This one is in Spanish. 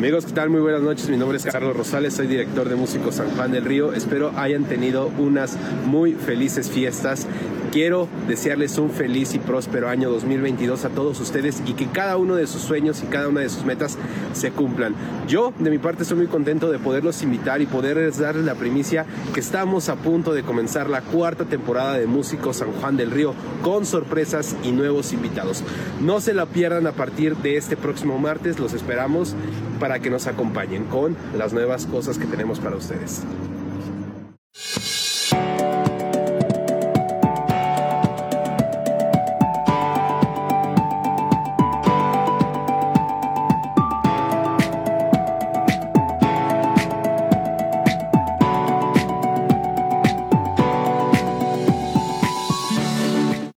Amigos, ¿qué tal? Muy buenas noches. Mi nombre es Carlos Rosales, soy director de Músicos San Juan del Río. Espero hayan tenido unas muy felices fiestas. Quiero desearles un feliz y próspero año 2022 a todos ustedes y que cada uno de sus sueños y cada una de sus metas se cumplan. Yo, de mi parte, estoy muy contento de poderlos invitar y poder darles la primicia que estamos a punto de comenzar la cuarta temporada de Músicos San Juan del Río con sorpresas y nuevos invitados. No se la pierdan a partir de este próximo martes, los esperamos para que nos acompañen con las nuevas cosas que tenemos para ustedes.